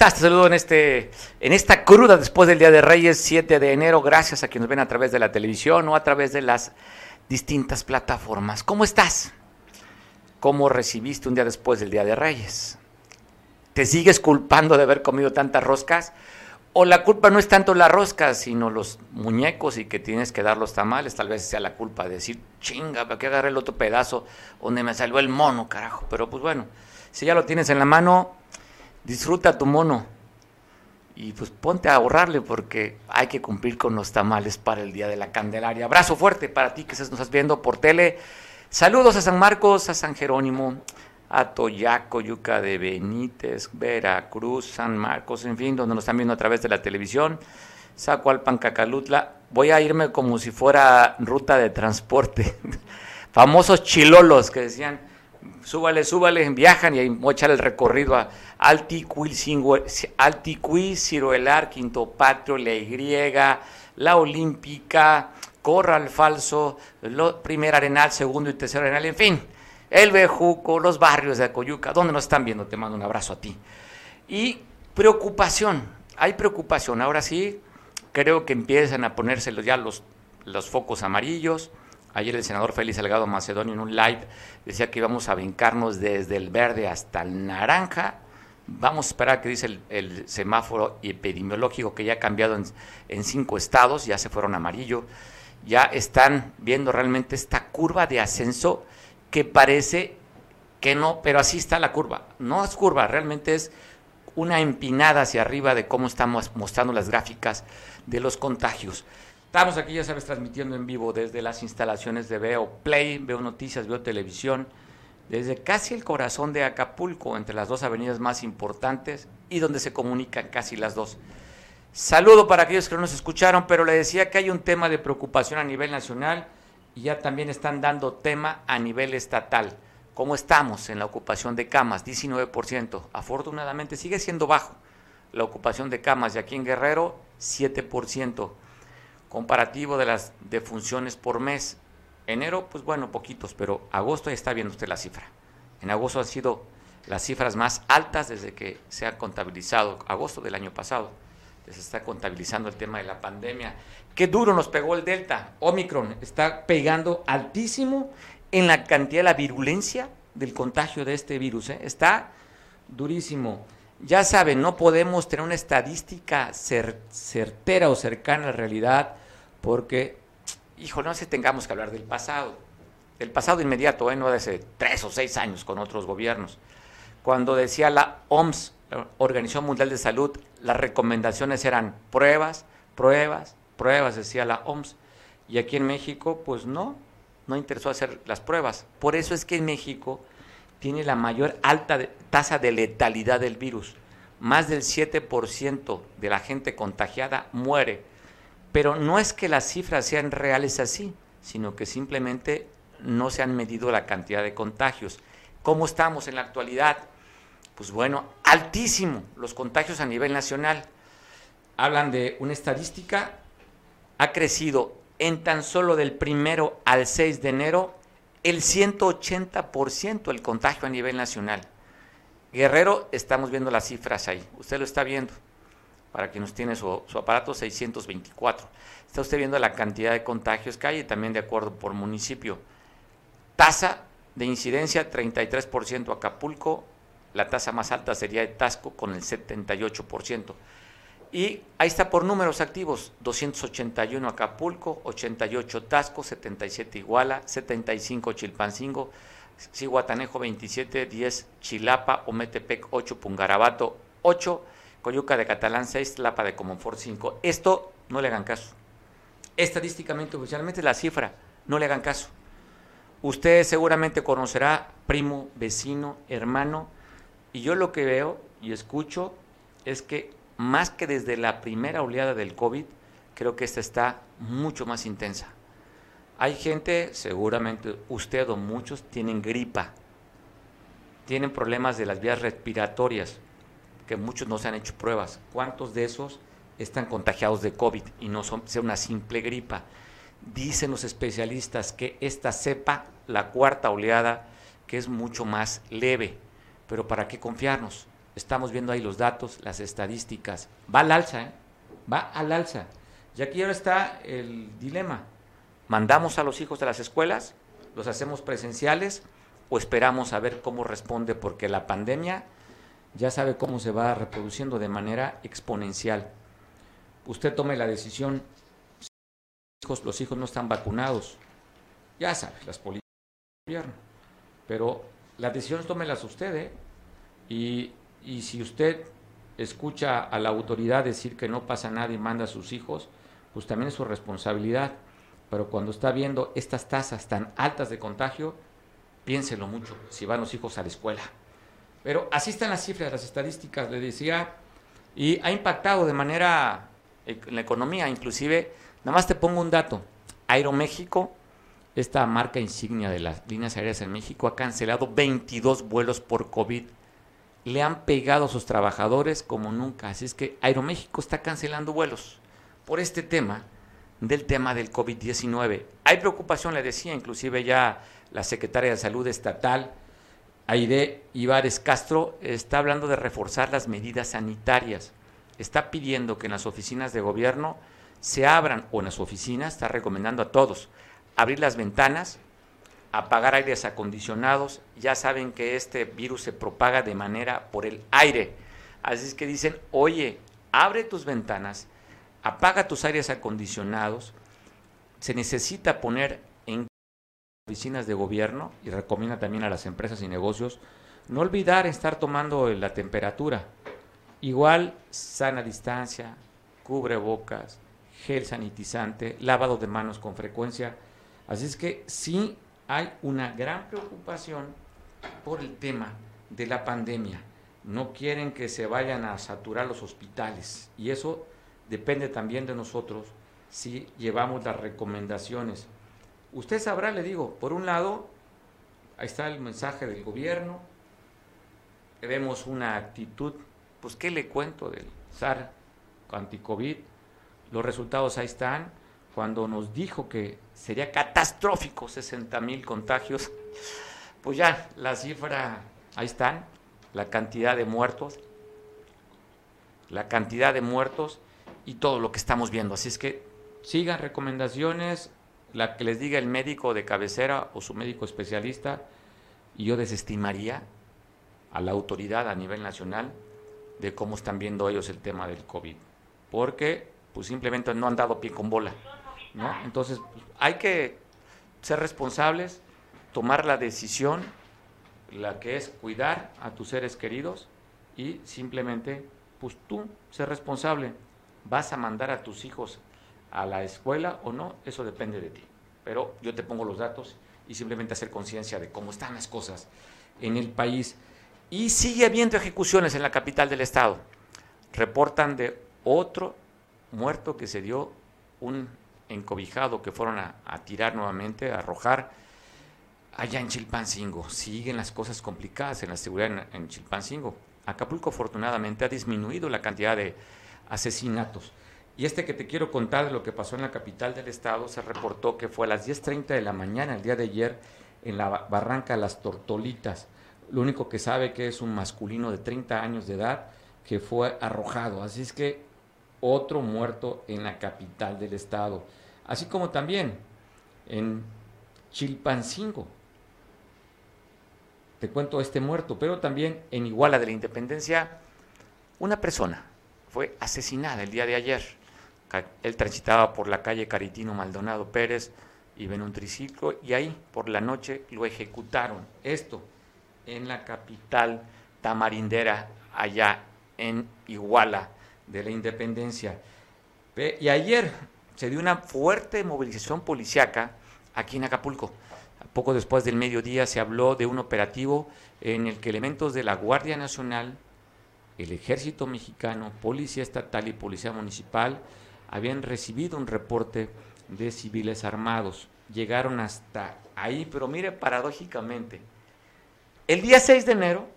estás? Te saludo en, este, en esta cruda después del Día de Reyes, 7 de enero. Gracias a quienes ven a través de la televisión o a través de las distintas plataformas. ¿Cómo estás? ¿Cómo recibiste un día después del Día de Reyes? ¿Te sigues culpando de haber comido tantas roscas? ¿O la culpa no es tanto la rosca, sino los muñecos y que tienes que dar los tamales? Tal vez sea la culpa de decir, chinga, ¿para qué agarré el otro pedazo donde me salió el mono, carajo? Pero pues bueno, si ya lo tienes en la mano, disfruta tu mono y pues ponte a ahorrarle porque hay que cumplir con los tamales para el Día de la Candelaria. Abrazo fuerte para ti que nos estás viendo por tele. Saludos a San Marcos, a San Jerónimo, a Toyaco, Yuca de Benítez, Veracruz, San Marcos, en fin, donde nos están viendo a través de la televisión. Zacualpan, Cacalutla. Voy a irme como si fuera ruta de transporte. Famosos chilolos que decían, súbale, súbale, viajan y ahí echar el recorrido a Alticuil, Ciruelar, Quinto Patrio, La Y, La Olímpica, Corral Falso, lo, primer Arenal, segundo y tercer Arenal, en fin, el Bejuco, los barrios de Acoyuca, donde nos están viendo, te mando un abrazo a ti. Y preocupación, hay preocupación, ahora sí, creo que empiezan a ponerse ya los, los focos amarillos, Ayer el senador Félix Salgado Macedonio en un live decía que íbamos a brincarnos desde el verde hasta el naranja. Vamos a esperar que dice el, semáforo epidemiológico que ya ha cambiado en, cinco estados, ya se fueron amarillo. Ya están viendo realmente esta curva de ascenso que parece que no, pero así está la curva. No es curva, realmente es una empinada hacia arriba de cómo estamos mostrando las gráficas de los contagios. Estamos aquí, ya sabes, transmitiendo en vivo desde las instalaciones de Veo Play, Veo Noticias, Veo Televisión, desde casi el corazón de Acapulco, entre las dos avenidas más importantes y donde se comunican casi las dos. Saludo para aquellos que no nos escucharon, pero le decía que hay un tema de preocupación a nivel nacional y ya también están dando tema a nivel estatal. ¿Cómo estamos en la ocupación de camas? 19%. Afortunadamente sigue siendo bajo la ocupación de camas y aquí en Guerrero 7% comparativo de las defunciones por mes. Enero, pues bueno, poquitos, pero agosto ya está viendo usted la cifra. En agosto han sido las cifras más altas desde que se ha contabilizado, agosto del año pasado, se está contabilizando el tema de la pandemia. Qué duro nos pegó el Delta. Omicron está pegando altísimo en la cantidad de la virulencia del contagio de este virus. ¿eh? Está durísimo. Ya saben, no podemos tener una estadística certera o cercana a la realidad porque, hijo, no sé tengamos que hablar del pasado, del pasado inmediato, ¿eh? no de hace tres o seis años con otros gobiernos. Cuando decía la OMS, la Organización Mundial de Salud, las recomendaciones eran pruebas, pruebas, pruebas, decía la OMS. Y aquí en México, pues no, no interesó hacer las pruebas. Por eso es que en México tiene la mayor alta tasa de letalidad del virus. Más del 7% de la gente contagiada muere. Pero no es que las cifras sean reales así, sino que simplemente no se han medido la cantidad de contagios. ¿Cómo estamos en la actualidad? Pues bueno, altísimo los contagios a nivel nacional. Hablan de una estadística, ha crecido en tan solo del primero al 6 de enero el 180% el contagio a nivel nacional. Guerrero, estamos viendo las cifras ahí, usted lo está viendo, para quien nos tiene su, aparato, 624. Está usted viendo la cantidad de contagios que hay y también de acuerdo por municipio. Tasa de incidencia, 33% Acapulco, la tasa más alta sería de Tasco con el 78%. Y ahí está por números activos, 281 Acapulco, 88 Tasco, 77 Iguala, 75 Chilpancingo, Cihuatanejo 27, 10 Chilapa, Ometepec 8, Pungarabato 8, Coyuca de Catalán 6, Tlapa de Comonfort 5. Esto no le hagan caso. Estadísticamente, oficialmente la cifra, no le hagan caso. Usted seguramente conocerá primo, vecino, hermano, y yo lo que veo y escucho es que más que desde la primera oleada del COVID, creo que esta está mucho más intensa. Hay gente, seguramente usted o muchos, tienen gripa, tienen problemas de las vías respiratorias, que muchos no se han hecho pruebas. ¿Cuántos de esos están contagiados de COVID y no son sea una simple gripa? Dicen los especialistas que esta cepa, la cuarta oleada, que es mucho más leve, pero ¿para qué confiarnos? estamos viendo ahí los datos, las estadísticas, va al alza, ¿eh? va al alza. Y aquí ahora está el dilema. ¿Mandamos a los hijos de las escuelas? ¿Los hacemos presenciales? ¿O esperamos a ver cómo responde? Porque la pandemia ya sabe cómo se va reproduciendo de manera exponencial. Usted tome la decisión. Los hijos no están vacunados. Ya sabe, las políticas del gobierno. Pero las decisiones tómelas usted, ¿eh? Y, y si usted escucha a la autoridad decir que no pasa nada y manda a sus hijos, pues también es su responsabilidad. Pero cuando está viendo estas tasas tan altas de contagio, piénselo mucho si van los hijos a la escuela. Pero así están las cifras, las estadísticas, le decía, y ha impactado de manera en la economía, inclusive, nada más te pongo un dato, Aeroméxico, esta marca insignia de las líneas aéreas en México, ha cancelado 22 vuelos por COVID. Le han pegado a sus trabajadores como nunca, así es que Aeroméxico está cancelando vuelos por este tema del tema del COVID-19. Hay preocupación, le decía, inclusive ya la secretaria de Salud Estatal, Aide Ibares Castro, está hablando de reforzar las medidas sanitarias. Está pidiendo que en las oficinas de gobierno se abran, o en las oficinas, está recomendando a todos, abrir las ventanas, apagar aires acondicionados. Ya saben que este virus se propaga de manera por el aire. Así es que dicen, oye, abre tus ventanas, apaga tus aires acondicionados, se necesita poner oficinas de gobierno y recomienda también a las empresas y negocios no olvidar estar tomando la temperatura. Igual sana distancia, cubre bocas, gel sanitizante, lavado de manos con frecuencia. Así es que sí hay una gran preocupación por el tema de la pandemia. No quieren que se vayan a saturar los hospitales y eso depende también de nosotros si llevamos las recomendaciones. Usted sabrá, le digo, por un lado, ahí está el mensaje del gobierno, vemos una actitud, pues ¿qué le cuento del SAR anti-COVID? Los resultados ahí están, cuando nos dijo que sería catastrófico 60 mil contagios, pues ya la cifra, ahí están, la cantidad de muertos, la cantidad de muertos, y todo lo que estamos viendo. Así es que sigan recomendaciones, la que les diga el médico de cabecera o su médico especialista, y yo desestimaría a la autoridad a nivel nacional de cómo están viendo ellos el tema del COVID, porque pues simplemente no han dado pie con bola, ¿no? Entonces pues, hay que ser responsables, tomar la decisión, la que es cuidar a tus seres queridos y simplemente pues tú ser responsable ¿Vas a mandar a tus hijos a la escuela o no? Eso depende de ti. Pero yo te pongo los datos y simplemente hacer conciencia de cómo están las cosas en el país. Y sigue habiendo ejecuciones en la capital del estado. Reportan de otro muerto que se dio un encobijado que fueron a, tirar nuevamente, a arrojar allá en Chilpancingo. Siguen las cosas complicadas en la seguridad en Chilpancingo. Acapulco afortunadamente ha disminuido la cantidad de asesinatos. Y este que te quiero contar de lo que pasó en la capital del estado, se reportó que fue a las 10.30 de la mañana, el día de ayer, en la barranca Las Tortolitas. Lo único que sabe que es un masculino de 30 años de edad que fue arrojado. Así es que otro muerto en la capital del estado. Así como también en Chilpancingo. Te cuento este muerto, pero también en Iguala de la Independencia, una persona fue asesinada el día de ayer. Él transitaba por la calle Caritino Maldonado Pérez, iba en un triciclo y ahí por la noche lo ejecutaron. Esto en la capital tamarindera, allá en Iguala de la Independencia. Y ayer se dio una fuerte movilización policiaca aquí en Acapulco. Poco después del mediodía se habló de un operativo en el que elementos de la Guardia Nacional, el ejército mexicano, policía estatal y policía municipal habían recibido un reporte de civiles armados. Llegaron hasta ahí, pero mire paradójicamente, el día 6 de enero,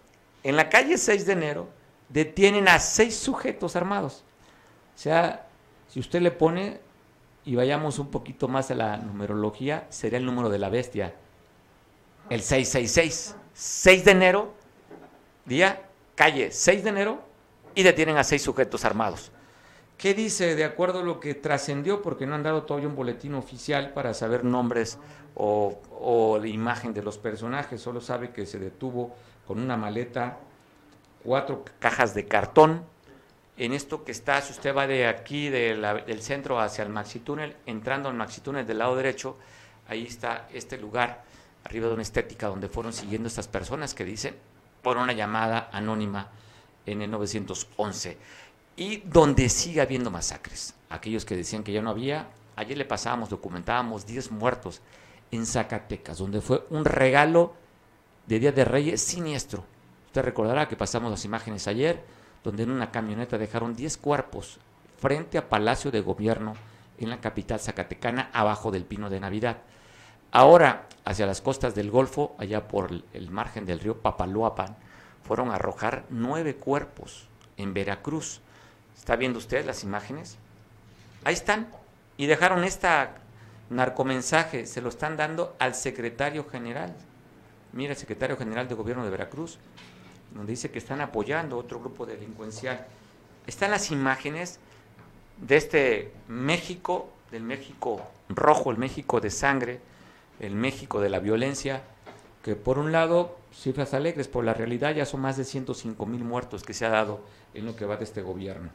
en la calle 6 de enero, detienen a seis sujetos armados. O sea, si usted le pone, y vayamos un poquito más a la numerología, sería el número de la bestia, el 666. 6 de enero, día calle 6 de enero, y detienen a seis sujetos armados. ¿Qué dice de acuerdo a lo que trascendió? Porque no han dado todavía un boletín oficial para saber nombres o, o imagen de los personajes. Solo sabe que se detuvo con una maleta, cuatro cajas de cartón. En esto que está, si usted va de aquí, del centro hacia el Maxi Túnel, entrando al Maxi Túnel del lado derecho, ahí está este lugar, arriba de una estética, donde fueron siguiendo estas personas que dicen por una llamada anónima en el 911 y donde sigue habiendo masacres. Aquellos que decían que ya no había, ayer le pasábamos, documentábamos 10 muertos en Zacatecas, donde fue un regalo de Día de Reyes siniestro. Usted recordará que pasamos las imágenes ayer, donde en una camioneta dejaron 10 cuerpos frente a Palacio de Gobierno en la capital zacatecana, abajo del Pino de Navidad. Ahora, hacia las costas del Golfo, allá por el margen del río Papaloapan, fueron a arrojar nueve cuerpos en Veracruz. ¿Está viendo usted las imágenes? Ahí están. Y dejaron esta narcomensaje, se lo están dando al secretario general. Mira, el secretario general de gobierno de Veracruz, donde dice que están apoyando otro grupo delincuencial. Están las imágenes de este México, del México rojo, el México de sangre, el México de la violencia, que por un lado, cifras alegres, por la realidad ya son más de 105 mil muertos que se ha dado en lo que va de este gobierno.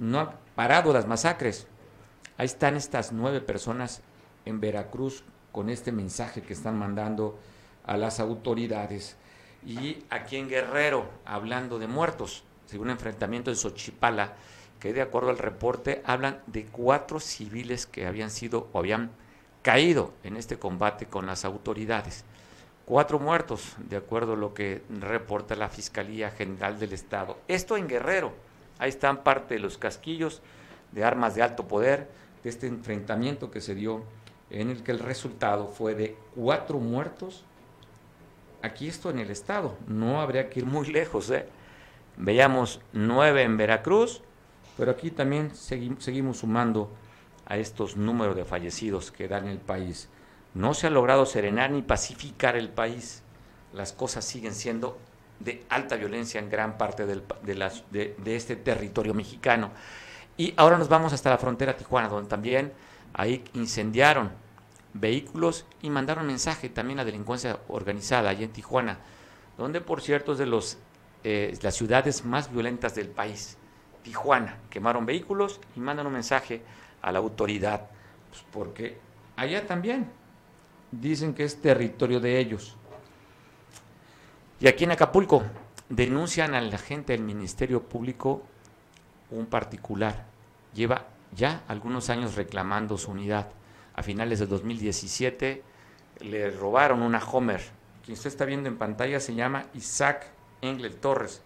No han parado las masacres. Ahí están estas nueve personas en Veracruz con este mensaje que están mandando a las autoridades. Y aquí en Guerrero, hablando de muertos, según un enfrentamiento en Xochipala, que de acuerdo al reporte hablan de cuatro civiles que habían sido o habían caído en este combate con las autoridades. Cuatro muertos, de acuerdo a lo que reporta la Fiscalía General del Estado. Esto en Guerrero. Ahí están parte de los casquillos de armas de alto poder de este enfrentamiento que se dio en el que el resultado fue de cuatro muertos. Aquí esto en el Estado. No habría que ir muy lejos. ¿eh? Veíamos nueve en Veracruz, pero aquí también seguimos sumando a estos números de fallecidos que dan el país. No se ha logrado serenar ni pacificar el país. Las cosas siguen siendo de alta violencia en gran parte de, de, este territorio mexicano. Y ahora nos vamos hasta la frontera Tijuana, donde también ahí incendiaron vehículos y mandaron mensaje también a delincuencia organizada allí en Tijuana, donde por cierto es de los, eh, las ciudades más violentas del país. Tijuana, quemaron vehículos y mandan un mensaje a la autoridad, pues porque allá también dicen que es territorio de ellos. Y aquí en Acapulco denuncian a la gente del Ministerio Público un particular. Lleva ya algunos años reclamando su unidad. A finales del 2017 le robaron una Homer. Quien usted está viendo en pantalla se llama Isaac Engel Torres.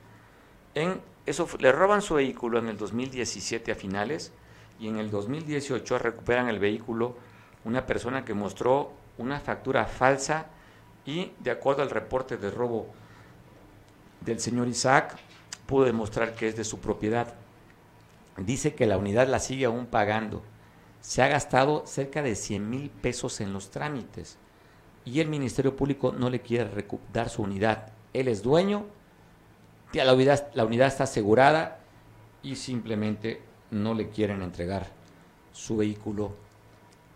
En eso le roban su vehículo en el 2017 a finales y en el 2018 recuperan el vehículo una persona que mostró una factura falsa y de acuerdo al reporte de robo del señor Isaac, pudo demostrar que es de su propiedad. Dice que la unidad la sigue aún pagando. Se ha gastado cerca de 100 mil pesos en los trámites y el Ministerio Público no le quiere dar su unidad. Él es dueño, la unidad, la unidad está asegurada y simplemente no le quieren entregar su vehículo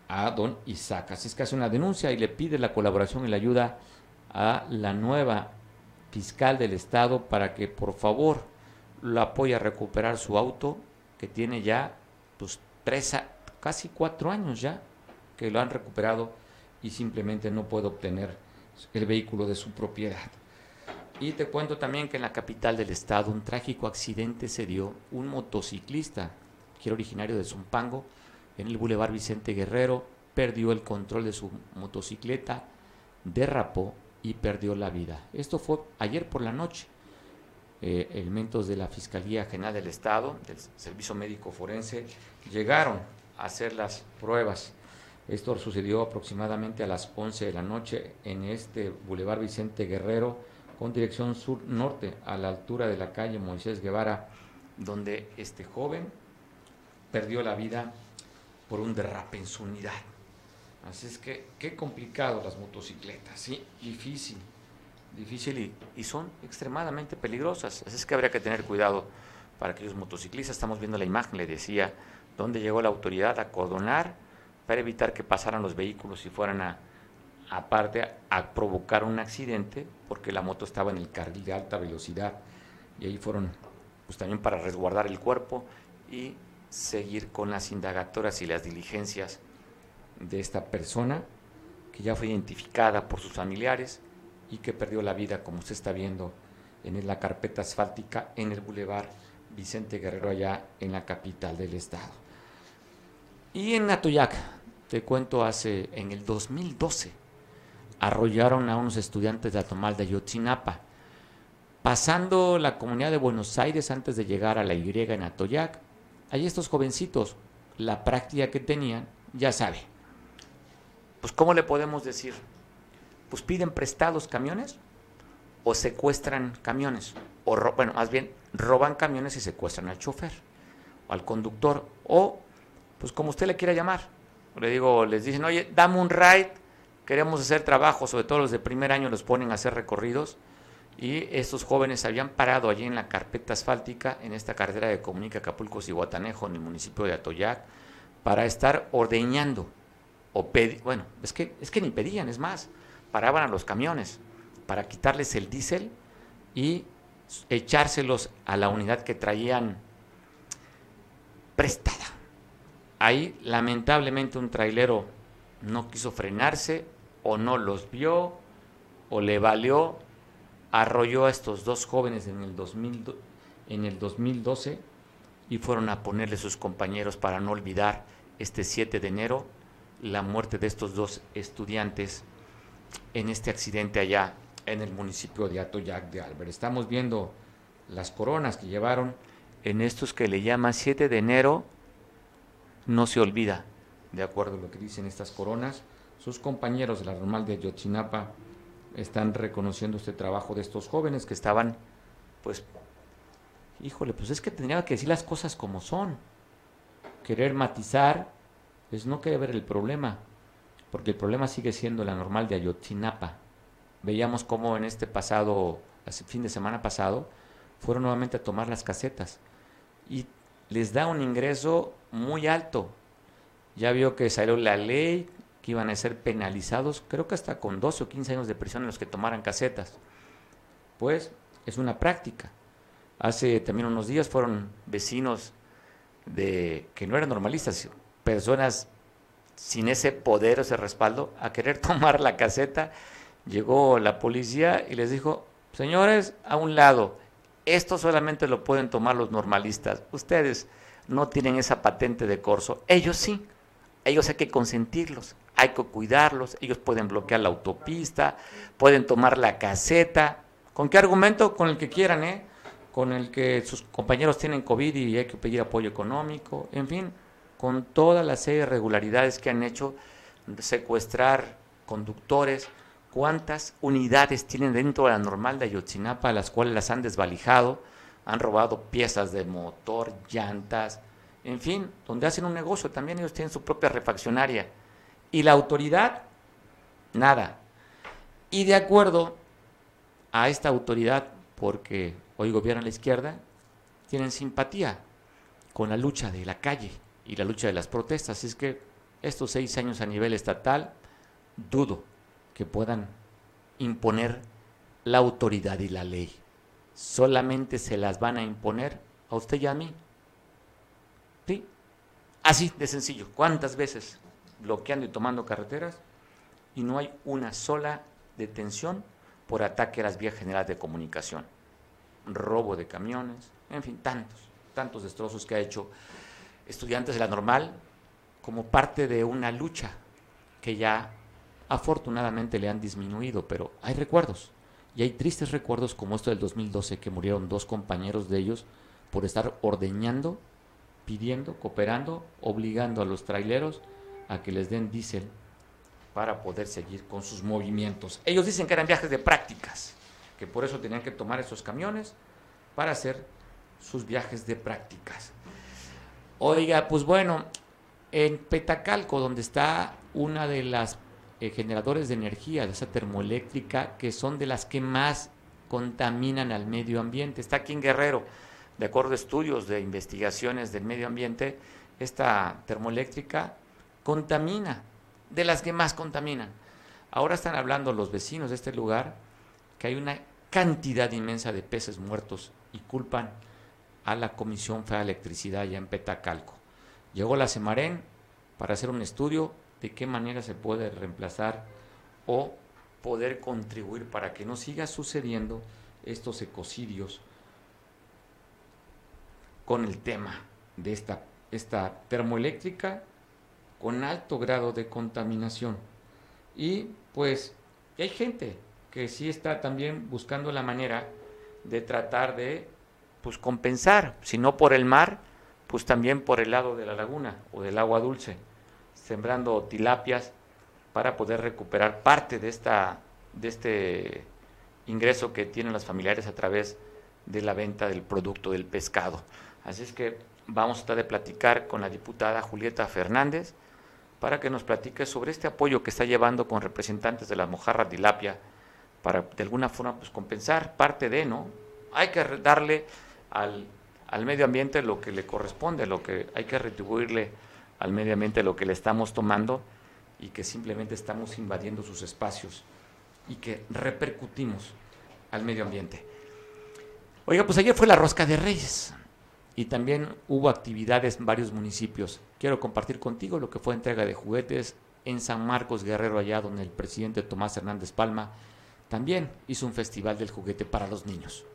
a don Isaac. Así es que hace una denuncia y le pide la colaboración y la ayuda a la nueva fiscal del estado para que por favor lo apoye a recuperar su auto que tiene ya pues tres casi cuatro años ya que lo han recuperado y simplemente no puede obtener el vehículo de su propiedad. Y te cuento también que en la capital del estado un trágico accidente se dio. Un motociclista, que era originario de Zumpango, en el Boulevard Vicente Guerrero, perdió el control de su motocicleta, derrapó y perdió la vida. Esto fue ayer por la noche. Eh, elementos de la Fiscalía General del Estado, del Servicio Médico Forense, llegaron a hacer las pruebas. Esto sucedió aproximadamente a las 11 de la noche en este Boulevard Vicente Guerrero, con dirección sur-norte, a la altura de la calle Moisés Guevara, donde este joven perdió la vida por un derrape en su unidad. Así es que qué complicado las motocicletas, sí, difícil. difícil y, son extremadamente peligrosas. Así es que habría que tener cuidado para aquellos motociclistas. Estamos viendo la imagen, le decía, donde llegó la autoridad a cordonar para evitar que pasaran los vehículos y fueran a, aparte, a provocar un accidente, porque la moto estaba en el carril de alta velocidad. Y ahí fueron, pues también para resguardar el cuerpo y seguir con las indagatorias y las diligencias de esta persona que ya fue identificada por sus familiares y que perdió la vida, como usted está viendo en la carpeta asfáltica en el bulevar Vicente Guerrero, allá en la capital del estado. Y en Atoyac, te cuento, hace en el 2012, arrollaron a unos estudiantes de Atomal de Ayotzinapa. Pasando la comunidad de Buenos Aires antes de llegar a la Y en Atoyac, ahí estos jovencitos, la práctica que tenían, ya sabe. Pues, ¿cómo le podemos decir? Pues piden prestados camiones o secuestran camiones. O, bueno, más bien, roban camiones y secuestran al chofer o al conductor. O, pues como usted le quiera llamar. Le digo, les dicen, oye, dame un ride, queremos hacer trabajo, sobre todo los de primer año los ponen a hacer recorridos. Y estos jóvenes habían parado allí en la carpeta asfáltica, en esta carretera de Comunica Acapulco y Guatanejo, en el municipio de Atoyac, para estar ordeñando o bueno, es que, es que ni pedían, es más, paraban a los camiones para quitarles el diésel y echárselos a la unidad que traían prestada. Ahí lamentablemente un trailero no quiso frenarse o no los vio o le valió, arrolló a estos dos jóvenes en el, 2000, en el 2012 y fueron a ponerle sus compañeros para no olvidar este 7 de enero la muerte de estos dos estudiantes en este accidente allá en el municipio de Atoyac de Albert. Estamos viendo las coronas que llevaron en estos que le llaman 7 de enero, no se olvida, de acuerdo a lo que dicen estas coronas. Sus compañeros de la normal de Yotzinapa están reconociendo este trabajo de estos jóvenes que estaban, pues, híjole, pues es que tendría que decir las cosas como son, querer matizar es no querer ver el problema, porque el problema sigue siendo la normal de Ayotzinapa. Veíamos cómo en este pasado, fin de semana pasado, fueron nuevamente a tomar las casetas y les da un ingreso muy alto. Ya vio que salió la ley que iban a ser penalizados, creo que hasta con 12 o 15 años de prisión en los que tomaran casetas. Pues es una práctica. Hace también unos días fueron vecinos de que no eran normalistas, personas sin ese poder o ese respaldo a querer tomar la caseta. Llegó la policía y les dijo, señores, a un lado, esto solamente lo pueden tomar los normalistas. Ustedes no tienen esa patente de corso. Ellos sí. Ellos hay que consentirlos, hay que cuidarlos. Ellos pueden bloquear la autopista, pueden tomar la caseta. ¿Con qué argumento? Con el que quieran, ¿eh? Con el que sus compañeros tienen COVID y hay que pedir apoyo económico. En fin, con toda la serie de irregularidades que han hecho, secuestrar conductores, cuántas unidades tienen dentro de la normal de Ayotzinapa, las cuales las han desvalijado, han robado piezas de motor, llantas, en fin, donde hacen un negocio, también ellos tienen su propia refaccionaria. Y la autoridad, nada. Y de acuerdo a esta autoridad, porque hoy gobierna la izquierda, tienen simpatía con la lucha de la calle y la lucha de las protestas. Es que estos seis años a nivel estatal, dudo que puedan imponer la autoridad y la ley. Solamente se las van a imponer a usted y a mí. ¿Sí? Así de sencillo. ¿Cuántas veces bloqueando y tomando carreteras y no hay una sola detención por ataque a las vías generales de comunicación? Robo de camiones, en fin, tantos, tantos destrozos que ha hecho estudiantes de la normal como parte de una lucha que ya afortunadamente le han disminuido, pero hay recuerdos. Y hay tristes recuerdos como esto del 2012 que murieron dos compañeros de ellos por estar ordeñando, pidiendo, cooperando, obligando a los traileros a que les den diésel para poder seguir con sus movimientos. Ellos dicen que eran viajes de prácticas, que por eso tenían que tomar esos camiones para hacer sus viajes de prácticas. Oiga, pues bueno, en Petacalco, donde está una de las eh, generadores de energía, de esa termoeléctrica, que son de las que más contaminan al medio ambiente. Está aquí en Guerrero, de acuerdo a estudios de investigaciones del medio ambiente, esta termoeléctrica contamina, de las que más contaminan. Ahora están hablando los vecinos de este lugar que hay una cantidad inmensa de peces muertos y culpan a la Comisión Federal de Electricidad ya en Petacalco. Llegó la Semarén para hacer un estudio de qué manera se puede reemplazar o poder contribuir para que no siga sucediendo estos ecocidios con el tema de esta, esta termoeléctrica con alto grado de contaminación. Y pues hay gente que sí está también buscando la manera de tratar de pues compensar, si no por el mar, pues también por el lado de la laguna o del agua dulce, sembrando tilapias para poder recuperar parte de esta de este ingreso que tienen las familiares a través de la venta del producto del pescado. Así es que vamos a estar de platicar con la diputada Julieta Fernández para que nos platique sobre este apoyo que está llevando con representantes de la mojarra tilapia para de alguna forma pues compensar parte de, ¿no? Hay que darle al, al medio ambiente lo que le corresponde, lo que hay que retribuirle al medio ambiente lo que le estamos tomando y que simplemente estamos invadiendo sus espacios y que repercutimos al medio ambiente. Oiga, pues ayer fue la rosca de Reyes y también hubo actividades en varios municipios. Quiero compartir contigo lo que fue entrega de juguetes en San Marcos Guerrero, allá donde el presidente Tomás Hernández Palma también hizo un festival del juguete para los niños.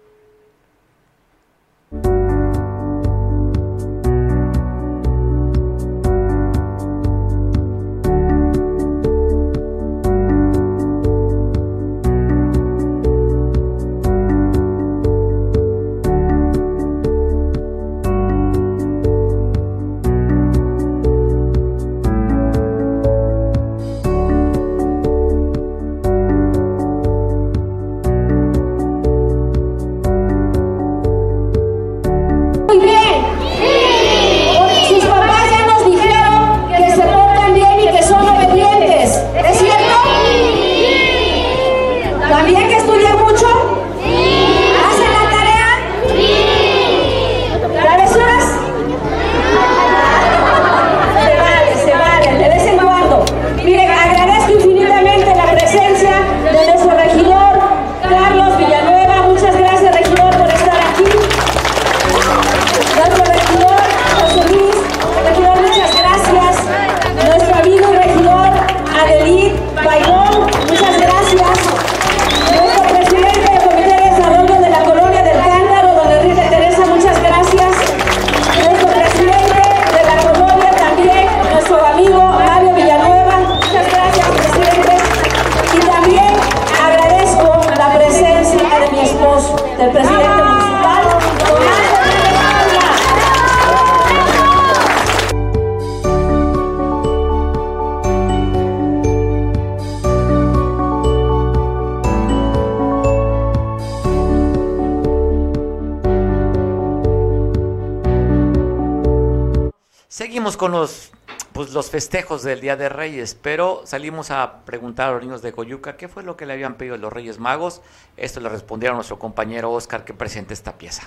Del Día de Reyes, pero salimos a preguntar a los niños de Coyuca qué fue lo que le habían pedido los Reyes Magos. Esto le respondieron a nuestro compañero Oscar que presenta esta pieza.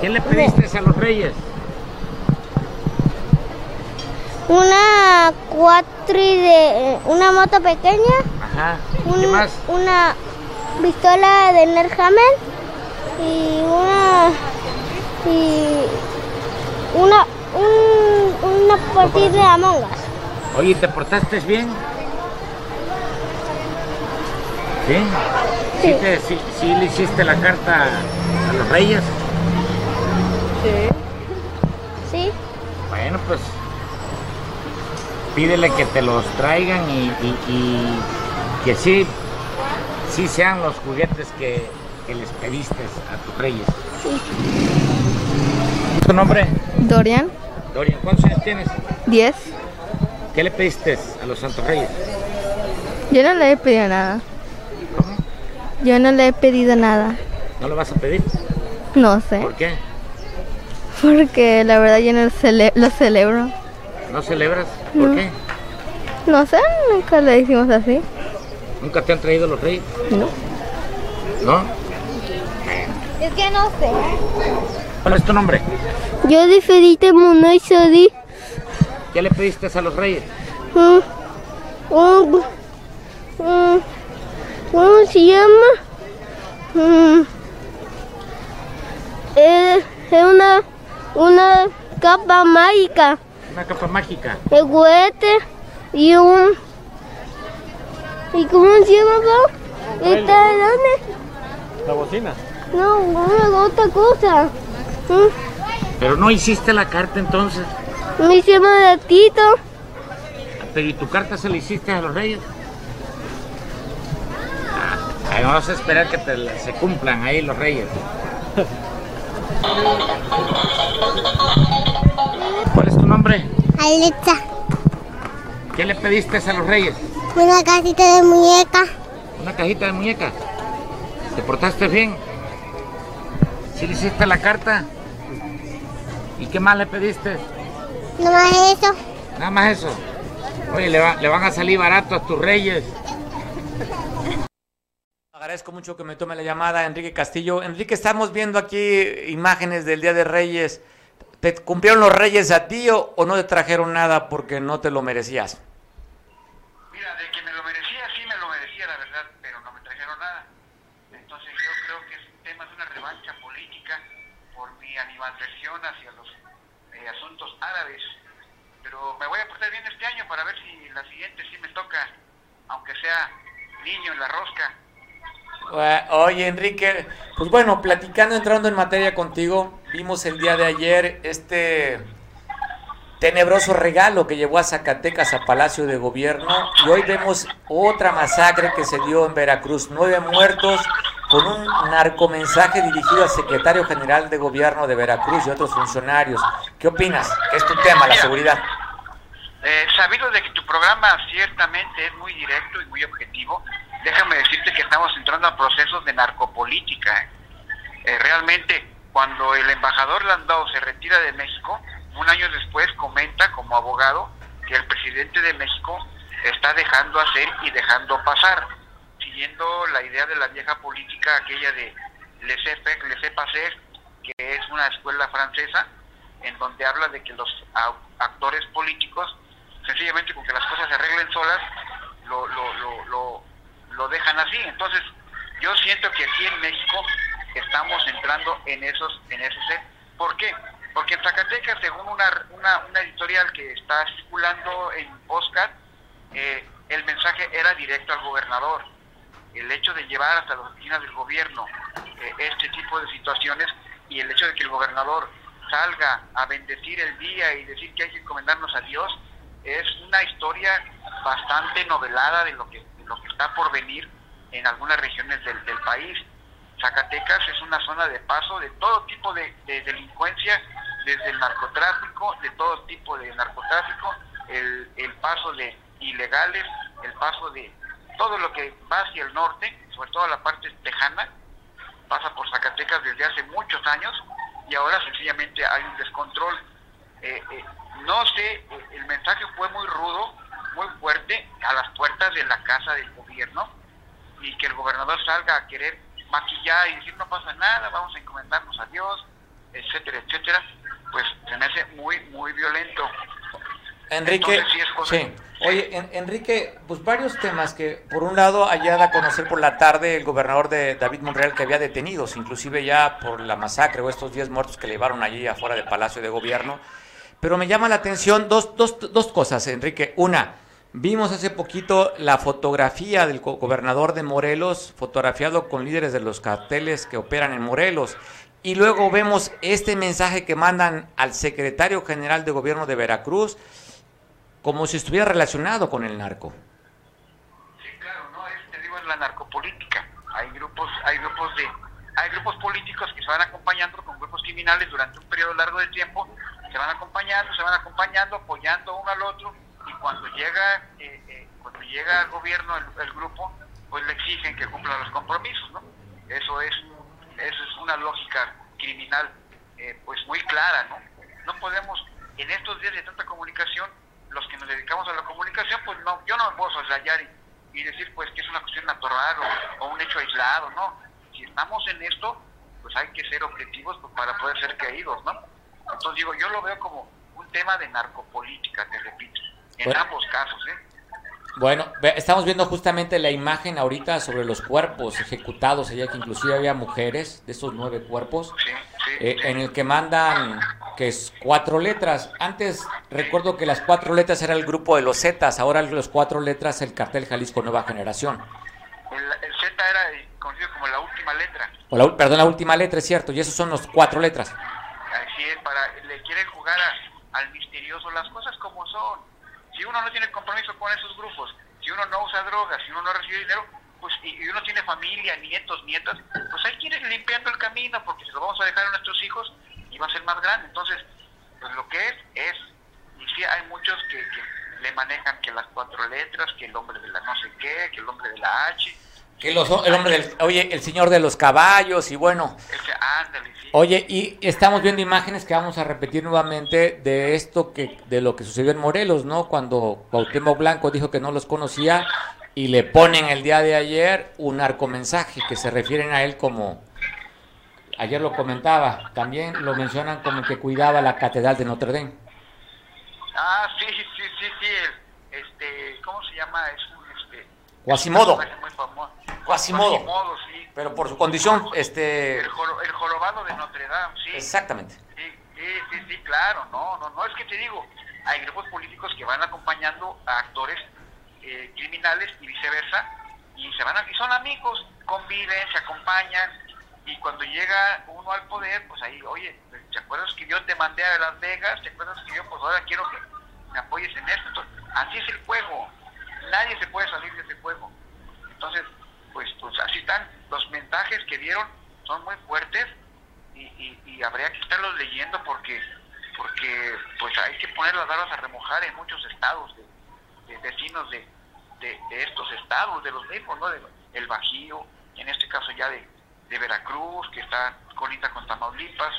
¿Qué le pediste a los Reyes? Una cuatri de una moto pequeña. Ajá. ¿Qué más? Una pistola de Nerhammer y una y una un, una partida de Among Us. Oye, ¿te portaste bien? ¿Sí? ¿Sí, te, sí, le hiciste la carta a los reyes? Sí. ¿Sí? Bueno, pues pídele que te los traigan y, y, que sí, sí sean los juguetes que, que les pediste a tus reyes. Sí. ¿Tu nombre? Dorian. Dorian, ¿cuántos años tienes? Diez. ¿Qué le pediste a los Santos Reyes? Yo no le he pedido nada. ¿Cómo? Yo no le he pedido nada. ¿No lo vas a pedir? No sé. ¿Por qué? Porque la verdad yo no lo celebro. ¿No celebras? ¿Por qué? No sé, nunca le decimos así. ¿Nunca te han traído los reyes? No. ¿No? Es que no sé. ¿Cuál es tu nombre? Yo de Felipe Munoz Sodi. ¿Qué le pediste a los reyes? un, un, un- ¿Cómo se llama? Mm, es, es una, una capa mágica. Una capa mágica. El juguete y un... ¿Y cómo se llama, papá? ¿Está de dónde? La bocina. No, una otra cosa. Mm, Pero no hiciste la carta entonces. Me llama gatito. Pero ¿y tu carta se la hiciste a los reyes? Ah, ahí vamos a esperar que te la- se cumplan ahí los reyes. ¿Cuál es tu nombre? Alexa, ¿Qué le pediste a los reyes? una casita de muñeca. Una cajita de muñeca. ¿Te portaste bien? ¿Sí le hiciste la carta? ¿Y qué más le pediste? Nomás eso. Nada más eso. Oye, le, va- le van a salir barato a tus reyes. Agradezco mucho que me tome la llamada, Enrique Castillo. Enrique, estamos viendo aquí imágenes del Día de Reyes. ¿Te cumplieron los reyes a ti o, o no te trajeron nada porque no te lo merecías? Mira, de que me lo merecía, sí me lo merecía, la verdad, pero no me trajeron nada. Entonces yo creo que es un tema de una revancha política por mi animadversión hacia los eh, asuntos árabes. Pero me voy a portar bien este año para ver si la siguiente sí me toca, aunque sea niño en la rosca. Oye, Enrique, pues bueno, platicando, entrando en materia contigo, vimos el día de ayer este tenebroso regalo que llevó a Zacatecas a Palacio de Gobierno y hoy vemos otra masacre que se dio en Veracruz, nueve muertos con un narcomensaje dirigido al secretario general de Gobierno de Veracruz y otros funcionarios. ¿Qué opinas? Es tu tema, la seguridad. Eh, sabido de que tu programa ciertamente es muy directo y muy objetivo, déjame decirte que estamos entrando a procesos de narcopolítica. Eh, realmente, cuando el embajador Landau se retira de México, un año después comenta como abogado que el presidente de México está dejando hacer y dejando pasar, siguiendo la idea de la vieja política aquella de laissez-faire, laissez-passer, que es una escuela francesa en donde habla de que los actores políticos, sencillamente con que las cosas se arreglen solas, lo, lo, lo, lo, dejan así. Entonces, yo siento que aquí en México estamos entrando en esos, en esos. ¿Por qué? Porque en Zacatecas, según una, una, una editorial que está circulando en Oscar, eh, el mensaje era directo al gobernador. El hecho de llevar hasta las oficinas del gobierno eh, este tipo de situaciones y el hecho de que el gobernador salga a bendecir el día y decir que hay que encomendarnos a Dios es una historia bastante novelada de lo que, lo que está por venir en algunas regiones del, del país. Zacatecas es una zona de paso de todo tipo de, de delincuencia, desde el narcotráfico, de todo tipo de narcotráfico, el, el paso de ilegales, el paso de todo lo que va hacia el norte, sobre todo la parte tejana, pasa por Zacatecas desde hace muchos años y ahora sencillamente hay un descontrol. Eh, eh, no sé, el mensaje fue muy rudo, muy fuerte, a las puertas de la casa del gobierno y que el gobernador salga a querer maquillar y decir no pasa nada, vamos a encomendarnos a Dios, etcétera, etcétera, pues se me hace muy, muy violento. Enrique, Entonces, sí es cosa- sí. Oye, En- Enrique, pues varios temas que, por un lado, allá da a conocer por la tarde el gobernador de David Monreal que había detenidos, inclusive ya por la masacre o estos 10 muertos que llevaron allí afuera del Palacio de Gobierno. Pero me llama la atención dos, dos, dos cosas, Enrique. Una, vimos hace poquito la fotografía del go- gobernador de Morelos, fotografiado con líderes de los carteles que operan en Morelos. Y luego vemos este mensaje que mandan al secretario general de gobierno de Veracruz, como si estuviera relacionado con el narco. Sí, claro, no, es, te digo, es la narcopolítica. Hay grupos, hay grupos de, hay grupos políticos que se van acompañando con grupos criminales durante un periodo largo de tiempo, se van acompañando, se van acompañando, apoyando uno al otro, y cuando llega, eh, eh, cuando llega al gobierno el, el grupo, pues le exigen que cumpla los compromisos, ¿no? Eso es, eso es una lógica criminal, eh, pues muy clara, ¿no? No podemos, en estos días de tanta comunicación, los que nos dedicamos a la comunicación, pues no, yo no puedo soslayar y, y decir pues que es una cuestión natural o, un hecho aislado, ¿no? Si estamos en esto, pues hay que ser objetivos pues, para poder ser creídos, ¿no? Entonces digo, yo lo veo como un tema de narcopolítica, te repito, en ambos casos, ¿eh? Bueno, estamos viendo justamente la imagen ahorita sobre los cuerpos ejecutados allá, que inclusive había mujeres de esos nueve cuerpos, eh, en el que mandan que es cuatro letras. Antes recuerdo que las cuatro letras era el grupo de los Zetas, ahora los cuatro letras el cartel Jalisco Nueva Generación. El, Z era conocido como la última letra. O perdón, la última letra, es cierto, y esos son los cuatro letras. Para, le quieren jugar al misterioso las cosas como son si uno no tiene compromiso con esos grupos, si uno no usa drogas, si uno no recibe dinero, pues y, uno tiene familia, nietos, nietas, pues hay que ir limpiando el camino porque se lo vamos a dejar a nuestros hijos y va a ser más grande. Entonces, pues lo que es, es. Y sí hay muchos que, le manejan que las cuatro letras, que el hombre de la no sé qué, que el hombre de la H. Que los, el hombre del, oye, el señor de los caballos y bueno. Oye, y estamos viendo imágenes que vamos a repetir nuevamente de esto que de lo que sucedió en Morelos, ¿no? Cuando Cuauhtémoc Blanco dijo que no los conocía y le ponen el día de ayer un narcomensaje que se refieren a él como ayer lo comentaba, también lo mencionan como que cuidaba la catedral de Notre Dame. Ah, sí, sí, sí, sí, este, ¿cómo se llama? Es un este Quasimodo. Quasimodo. sí pero por su condición, este... El, jorobado de Notre Dame, sí. Exactamente. Sí, sí, sí, claro, no, no, no, es que te digo, hay grupos políticos que van acompañando a actores eh, criminales y viceversa, y se van a, y son amigos, conviven, se acompañan, y cuando llega uno al poder, pues ahí, oye, ¿te acuerdas que yo te mandé a Las Vegas? ¿Te acuerdas que yo, pues ahora quiero que me apoyes en esto? así es el juego, nadie se puede salir de ese juego. Entonces, pues, pues así están. Los mensajes que dieron son muy fuertes y, y, habría que estarlos leyendo porque porque pues hay que poner las barbas a remojar en muchos estados de, vecinos de, de, estos estados, de los mismos, ¿no? De, el Bajío, en este caso ya de, de Veracruz, que está colita con Tamaulipas.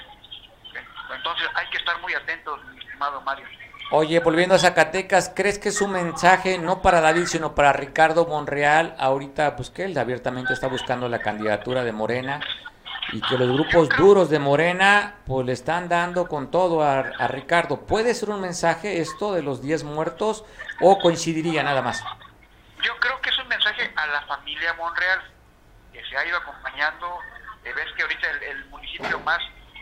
Entonces hay que estar muy atentos, mi estimado Mario. Oye, volviendo a Zacatecas, ¿crees que es un mensaje no para David, sino para Ricardo Monreal? Ahorita, pues que él abiertamente está buscando la candidatura de Morena y que los grupos duros de Morena, pues le están dando con todo a, Ricardo. ¿Puede ser un mensaje esto de los 10 muertos o coincidiría nada más? Yo creo que es un mensaje a la familia Monreal, que se ha ido acompañando. Eh, ves que ahorita el municipio más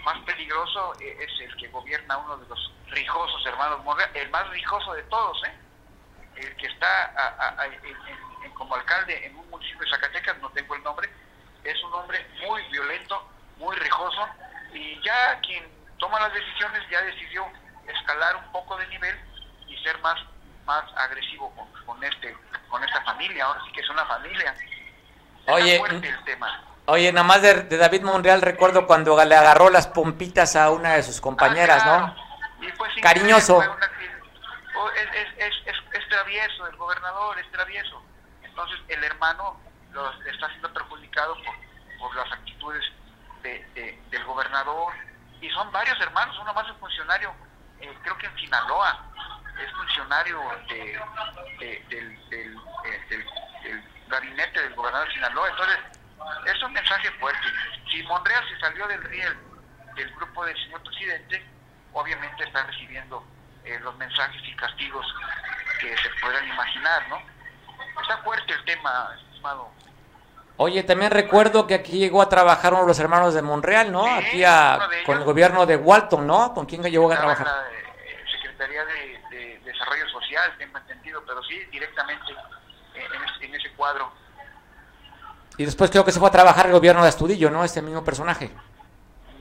más peligroso eh, es el que gobierna uno de los rijosos hermanos Monreal, el más rijoso de todos, ¿eh? el que está como alcalde en un municipio de Zacatecas, no tengo el nombre, es un hombre muy violento, muy rijoso, y ya quien toma las decisiones ya decidió escalar un poco de nivel y ser más más agresivo con, con este con esta familia, ahora sí que es una familia. Oye, el tema. Oye, nada más de, David Monreal recuerdo cuando le agarró las pompitas a una de sus compañeras, ¿no? Cariñoso. es, travieso, el gobernador es travieso. Entonces el hermano lo está siendo perjudicado por, las actitudes del gobernador. Y son varios hermanos, uno más es funcionario, eh, creo que en Sinaloa, es funcionario de, del, del, eh, del, del gabinete del gobernador de Sinaloa. Entonces es un mensaje fuerte. Si Monreal se salió del riel del grupo del señor presidente, obviamente está recibiendo eh, los mensajes y castigos que se puedan imaginar, ¿no? Está fuerte el tema, estimado. Oye, también recuerdo que aquí llegó a trabajar uno de los hermanos de Monreal, ¿no? aquí con el gobierno de Walton, ¿no? ¿Con quién llegó a trabajar? La eh, Secretaría de, Desarrollo Social, tengo entendido, pero sí, directamente en ese cuadro y después creo que se fue a trabajar el gobierno de Astudillo, ¿no? Este mismo personaje.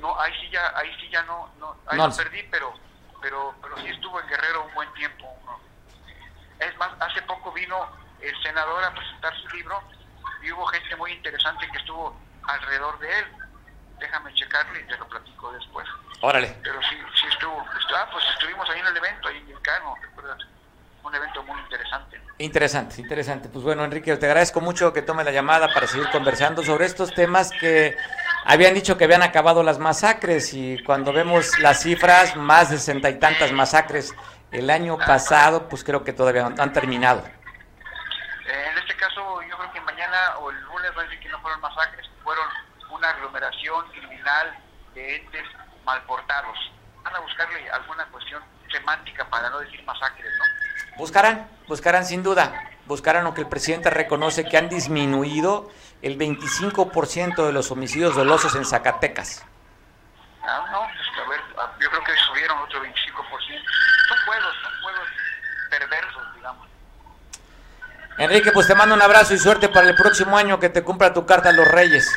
No, ahí sí ya, ahí sí ya no, no ahí lo perdí, pero, pero, pero sí estuvo en Guerrero un buen tiempo. Es más, hace poco vino el senador a presentar su libro y hubo gente muy interesante que estuvo alrededor de él. Déjame checarlo y te lo platico después. Órale. Pero sí, sí estuvo. Ah, pues estuvimos ahí en el evento, ahí en el Cano, ¿recuerdas? Un evento muy interesante. Interesante, interesante. Pues bueno, Enrique, te agradezco mucho que tome la llamada para seguir conversando sobre estos temas que habían dicho que habían acabado las masacres y cuando vemos las cifras, más de sesenta y tantas masacres el año pasado, pues creo que todavía no han terminado. Eh, en este caso, yo creo que mañana o el lunes va a decir que no fueron masacres, fueron una aglomeración criminal de entes mal portados. Van a buscarle alguna cuestión semántica para no decir masacres, ¿no? Buscarán, buscarán sin duda, buscarán lo que el presidente reconoce que han disminuido el 25% de los homicidios dolosos en Zacatecas. Ah, no, pues, a ver, ah, yo creo que subieron otro 25%. Son juegos, son juegos perversos, digamos. Enrique, pues te mando un abrazo y suerte para el próximo año que te cumpla tu carta a los Reyes.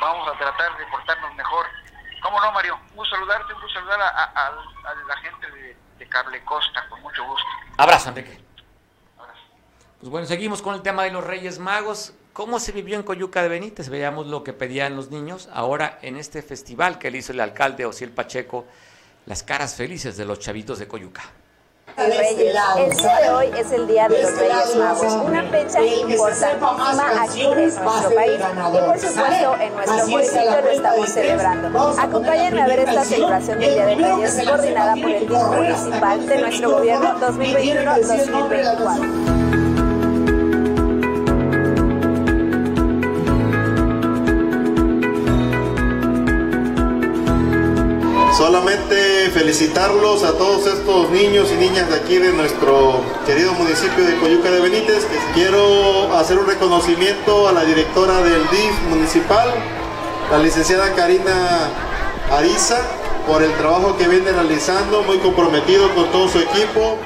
Vamos a tratar de portarnos mejor. ¿Cómo no, Mario? Un saludarte, un saludar a, a- a la gente de, de Cable Costa, con mucho gusto. Abrazo, Enrique. Pues bueno, seguimos con el tema de los Reyes Magos. ¿Cómo se vivió en Coyuca de Benítez? Veamos lo que pedían los niños ahora en este festival que le hizo el alcalde Osiel Pacheco, las caras felices de los chavitos de Coyuca. Reyes. El día de hoy es el Día de los Reyes Magos, una fecha importantísima aquí en nuestro país. Y por supuesto en nuestro municipio lo estamos celebrando. Acompáñenme a ver esta celebración del Día de Reyes coordinada por el DIF municipal de nuestro gobierno 2021-2024. Solamente felicitarlos a todos estos niños y niñas de aquí de nuestro querido municipio de Coyuca de Benítez. Quiero hacer un reconocimiento a la directora del DIF municipal, la licenciada Karina Ariza, por el trabajo que viene realizando, muy comprometido con todo su equipo.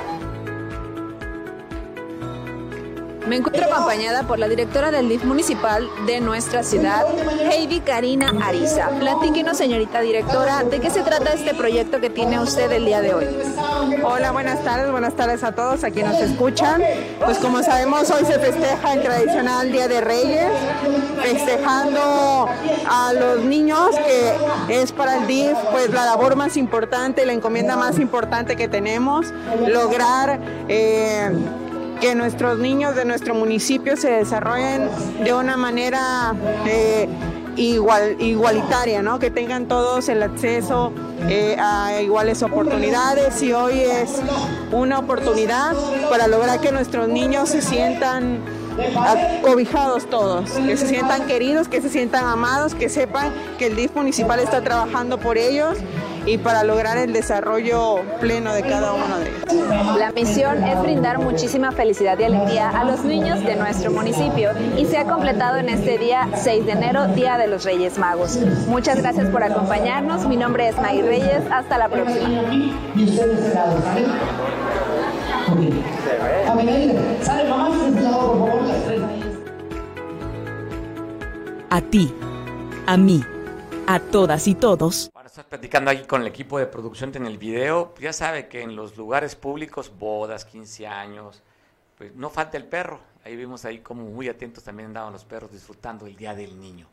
Me encuentro acompañada por la directora del DIF municipal de nuestra ciudad, Heidi Karina Ariza. Platíquenos, señorita directora, ¿de qué se trata este proyecto que tiene usted el día de hoy? Hola, buenas tardes, buenas tardes a todos a quienes nos escuchan. Pues como sabemos, hoy se festeja el tradicional Día de Reyes, festejando a los niños, que es para el DIF pues la labor más importante, la encomienda más importante que tenemos, lograr eh, que nuestros niños de nuestro municipio se desarrollen de una manera eh, igual, igualitaria, ¿no? que tengan todos el acceso eh, a iguales oportunidades y hoy es una oportunidad para lograr que nuestros niños se sientan cobijados todos, que se sientan queridos, que se sientan amados, que sepan que el DIF municipal está trabajando por ellos y para lograr el desarrollo pleno de cada uno de ellos. La misión es brindar muchísima felicidad y alegría a los niños de nuestro municipio y se ha completado en este día 6 de enero, Día de los Reyes Magos. Muchas gracias por acompañarnos. Mi nombre es May Reyes. Hasta la próxima. A ti, a mí, a todas y todos. Estás platicando aquí con el equipo de producción en el video. pues Ya sabe que en los lugares públicos, bodas, 15 años, pues no falta el perro. Ahí vimos ahí como muy atentos también andaban los perros disfrutando el Día del Niño.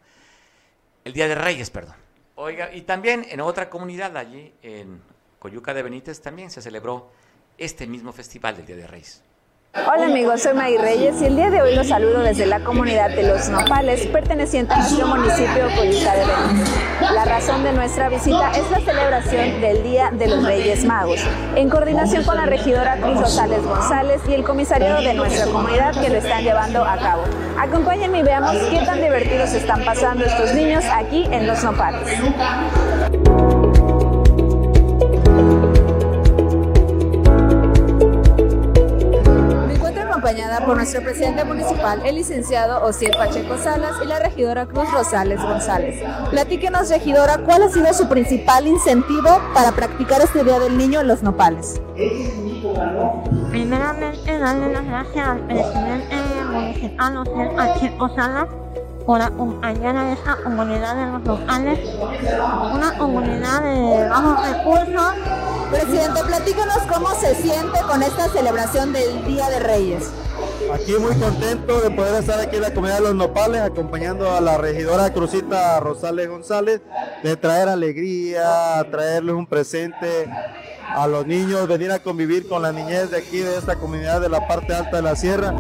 El Día de Reyes, perdón. Oiga, y también en otra comunidad allí, en Coyuca de Benítez, también se celebró este mismo festival del Día de Reyes. Hola amigos, soy May Reyes y el día de hoy los saludo desde la comunidad de Los Nopales, perteneciente a nuestro municipio Coyuca de Benítez. La razón de nuestra visita es la celebración del Día de los Reyes Magos, en coordinación con la regidora Cruz Rosales González y el comisariado de nuestra comunidad que lo están llevando a cabo. Acompáñenme y veamos qué tan divertidos están pasando estos niños aquí en Los Nopales. Acompañada por nuestro presidente municipal, el licenciado Osiel Pacheco Salas y la regidora Cruz Rosales González. Platíquenos, regidora, ¿cuál ha sido su principal incentivo para practicar este Día del Niño en Los Nopales? Primeramente, darle las gracias al presidente municipal José Pacheco Salas por acompañar a esta comunidad de los locales, una comunidad de bajos recursos. Presidente, platícanos cómo se siente con esta celebración del Día de Reyes. Aquí muy contento de poder estar aquí en la comunidad de Los Nopales acompañando a la regidora Cruzita Rosales González, de traer alegría, traerles un presente a los niños, venir a convivir con la niñez de aquí, de esta comunidad de la parte alta de la sierra.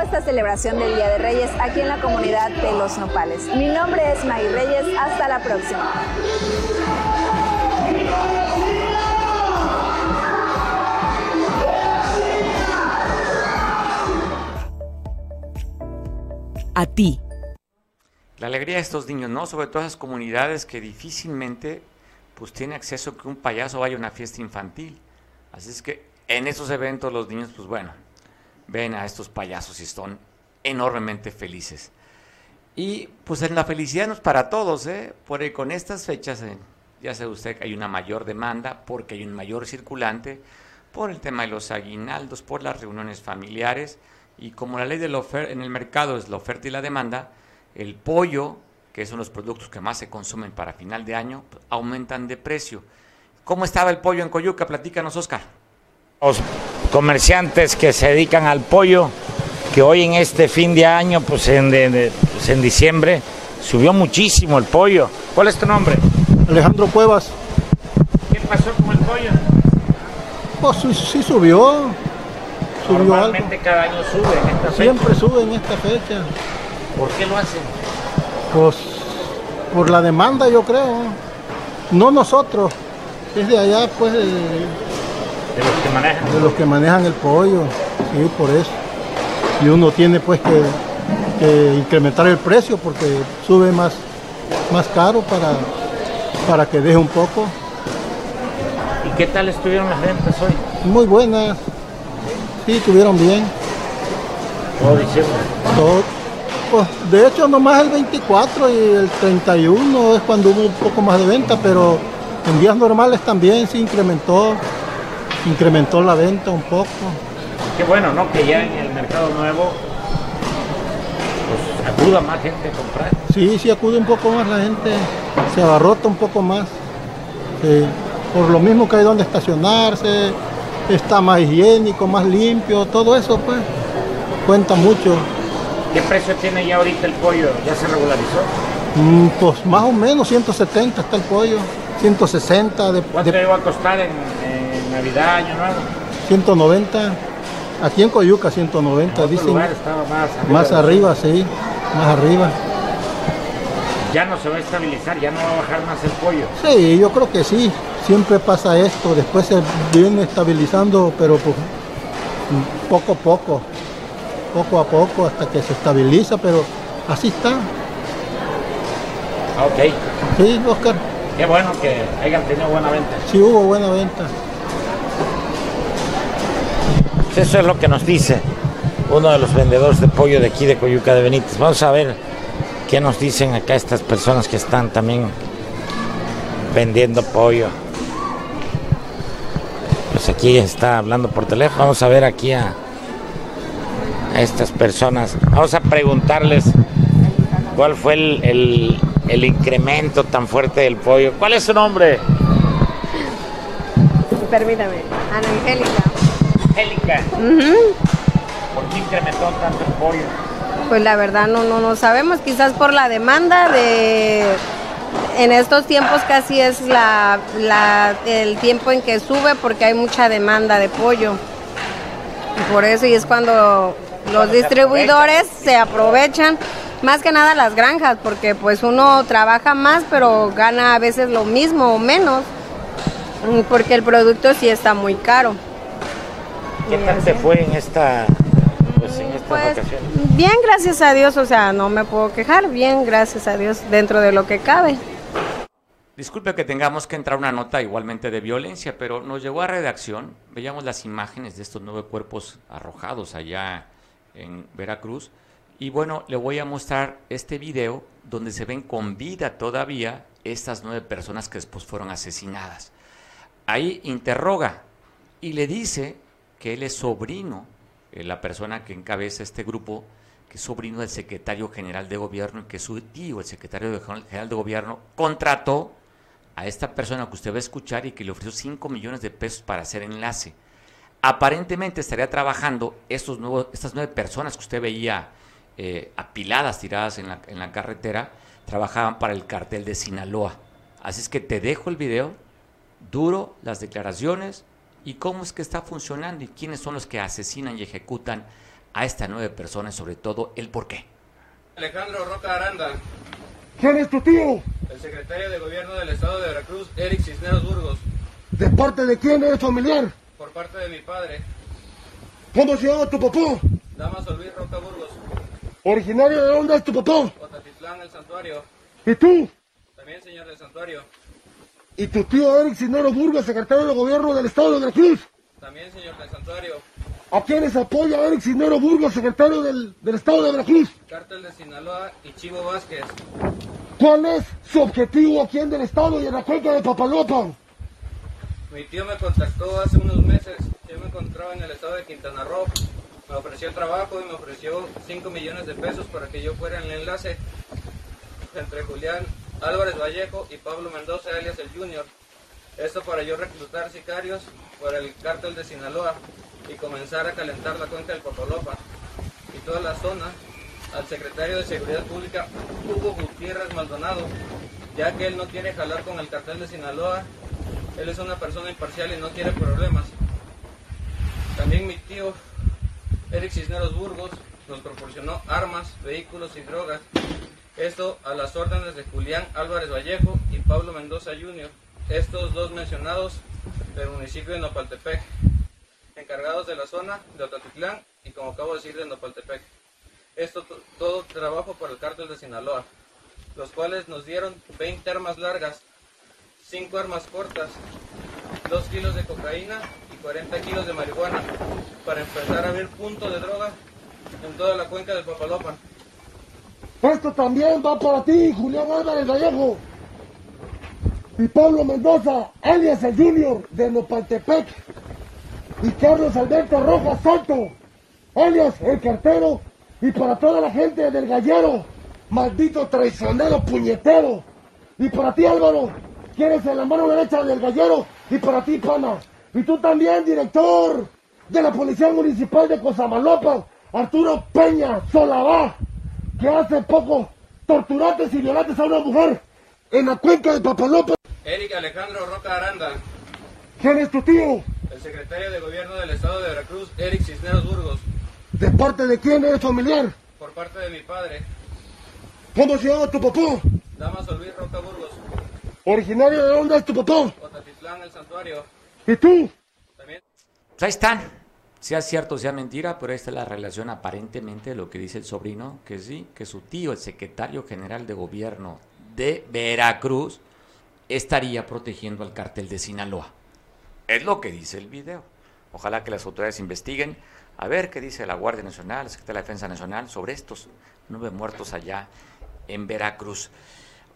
Esta celebración del Día de Reyes aquí en la comunidad de Los Nopales. Mi nombre es Maggie Reyes, hasta la próxima. A ti. La alegría de estos niños, ¿no? Sobre todo esas comunidades que difícilmente pues tiene acceso a que un payaso vaya a una fiesta infantil. Así es que en esos eventos los niños, pues bueno, ven a estos payasos y están enormemente felices. Y pues en la felicidad no es para todos, ¿eh? Porque con estas fechas, eh, ya sabe usted que hay una mayor demanda, porque hay un mayor circulante, por el tema de los aguinaldos, por las reuniones familiares, y como la ley de la oferta en el mercado es la oferta y la demanda, el pollo, que son los productos que más se consumen para final de año, aumentan de precio. ¿Cómo estaba el pollo en Coyuca? Platícanos, Oscar. Los comerciantes que se dedican al pollo, que hoy en este fin de año, pues en, de- pues en diciembre, subió muchísimo el pollo. ¿Cuál es tu nombre? Alejandro Cuevas. ¿Qué pasó con el pollo? Pues sí, sí subió. Subió algo. Normalmente cada año sube en esta fecha. Siempre sube en esta fecha. ¿Por qué lo hacen? Pues por la demanda yo creo. No nosotros. Es de allá pues de, De los que manejan. de los que manejan el pollo. Sí, por eso. Y uno tiene pues que, que incrementar el precio porque sube más, más caro para, para que deje un poco. ¿Y qué tal estuvieron las ventas hoy? Muy buenas. Sí, estuvieron bien. Todo diciembre. Todo- pues, de hecho, nomás el 24 y el 31 es cuando hubo un poco más de venta, pero en días normales también se incrementó, incrementó la venta un poco. Qué bueno, ¿no? Que ya en el mercado nuevo, pues acuda más gente a comprar. Sí, sí acude un poco más la gente, se abarrota un poco más. Sí, Por lo mismo que hay donde estacionarse, está más higiénico, más limpio, todo eso pues cuenta mucho. ¿Qué precio tiene ya ahorita el pollo? ¿Ya se regularizó? Mm, Pues más o menos 170 está el pollo, 160 de, ¿Cuánto de- iba a costar en, en Navidad, Año Nuevo? 190. Aquí en Coyuca 190, En dicen. lugar estaba más arriba. Más arriba, sí, más arriba. Ya no se va a estabilizar, ya no va a bajar más el pollo. Sí, yo creo que sí. Siempre pasa esto, después se viene estabilizando, pero pues, poco a poco, poco a poco hasta que se estabiliza, pero así está. Ok, Sí, Oscar, qué bueno que hayan tenido buena venta. sí hubo buena venta. Pues Eso es lo que nos dice uno de los vendedores de pollo de aquí de Coyuca de Benítez. Vamos a ver qué nos dicen acá estas personas que están también vendiendo pollo. Pues aquí está hablando por teléfono. Vamos a ver aquí a, estas personas. Vamos a preguntarles cuál fue el, el- el incremento tan fuerte del pollo. ¿Cuál es su nombre? Permítame. Ana Angélica. Angélica. ¿Por qué incrementó tanto el pollo? Pues la verdad no, no, no sabemos, quizás por la demanda de... En estos tiempos casi es la, la- el tiempo en que sube porque hay mucha demanda de pollo. Y por eso y es cuando los distribuidores se aprovechan, más que nada las granjas, porque pues uno trabaja más pero gana a veces lo mismo o menos, porque el producto sí está muy caro. ¿Qué tal te fue en esta, pues, en estas vacaciones? Bien, gracias a Dios, o sea, no me puedo quejar, bien, gracias a Dios, dentro de lo que cabe. Disculpe que tengamos que entrar una nota igualmente de violencia, pero nos llegó a redacción, veíamos las imágenes de estos nueve cuerpos arrojados allá en Veracruz, y bueno, le voy a mostrar este video donde se ven con vida todavía estas nueve personas que después fueron asesinadas. Ahí interroga y le dice que él es sobrino, eh, la persona que encabeza este grupo, que es sobrino del secretario general de gobierno y que su tío, el secretario general de gobierno, contrató a esta persona que usted va a escuchar y que le ofreció 5 millones de pesos para hacer enlace. Aparentemente estaría trabajando estos nuevos, estas nueve personas que usted veía eh, apiladas, tiradas en la, en la carretera, trabajaban para el cartel de Sinaloa. Así es que te dejo el video, duro, las declaraciones y cómo es que está funcionando y quiénes son los que asesinan y ejecutan a estas nueve personas, sobre todo el por qué. Alejandro Roca Aranda. ¿Quién es tu tío? El secretario de Gobierno del Estado de Veracruz, Eric Cisneros Burgos. ¿De parte de quién eres familiar? Por parte de mi padre. ¿Cómo se llama tu papá? Damaso Luis Roca Burgos. ¿Originario de dónde es tu papá? Otatitlán, el santuario. ¿Y tú? También señor del santuario. ¿Y tu tío Eric Cisneros Burgos, secretario de Gobierno del Estado de Veracruz? También señor del santuario. ¿A quiénes apoya Eric Cisneros Burgos, secretario del, del Estado de Veracruz? Cártel de Sinaloa y Chivo Vázquez. ¿Cuál es su objetivo aquí en el Estado y en la cuenca de Papalopan? Mi tío me contactó hace unos meses. Yo me encontraba en el estado de Quintana Roo. Me ofreció trabajo y me ofreció 5 millones de pesos para que yo fuera en el enlace entre Julián Álvarez Vallejo y Pablo Mendoza, alias el Junior. Esto para yo reclutar sicarios para el cártel de Sinaloa y comenzar a calentar la cuenca del Papalopa y toda la zona al secretario de Seguridad Pública, Hugo Gutiérrez Maldonado, ya que él no quiere jalar con el cartel de Sinaloa, él es una persona imparcial y no quiere problemas. También mi tío Eric Cisneros Burgos nos proporcionó armas, vehículos y drogas. Esto a las órdenes de Julián Álvarez Vallejo y Pablo Mendoza Jr., estos dos mencionados del municipio de Nopaltepec, encargados de la zona de Otatitlán y como acabo de decir de Nopaltepec. Esto todo trabajo por el cártel de Sinaloa, los cuales nos dieron 20 armas largas, 5 armas cortas, 2 kilos de cocaína y 40 kilos de marihuana para empezar a abrir puntos de droga en toda la cuenca del Papalopan. Esto también va para ti, Julián Álvarez Vallejo. Y Pablo Mendoza, alias el Junior de Nopaltepec. Y Carlos Alberto Rojas Santo, alias el cartero. Y para toda la gente del gallero, maldito traicionero puñetero. Y para ti Álvaro, quieres en la mano derecha del gallero. Y para ti, pana. Y tú también, director de la Policía Municipal de Cosamalopa, Arturo Peña Solabá que hace poco torturaste y violaste a una mujer en la cuenca de Papalopa. Eric Alejandro Roca Aranda. ¿Quién es tu tío? El secretario de Gobierno del Estado de Veracruz, Eric Cisneros Burgos. ¿De parte de quién eres familiar? Por parte de mi padre. ¿Cómo se llama tu papá? Damaso Luis Roca Burgos. ¿Originario de dónde es tu papá? Otatitlán, el santuario. ¿Y tú? También. Ahí están. Sea cierto, sea mentira, pero esta es la relación aparentemente de lo que dice el sobrino, que sí, que su tío, el secretario general de gobierno de Veracruz, estaría protegiendo al cartel de Sinaloa. Es lo que dice el video. Ojalá que las autoridades investiguen a ver qué dice la Guardia Nacional, la Secretaría de la Defensa Nacional sobre estos nueve muertos allá en Veracruz.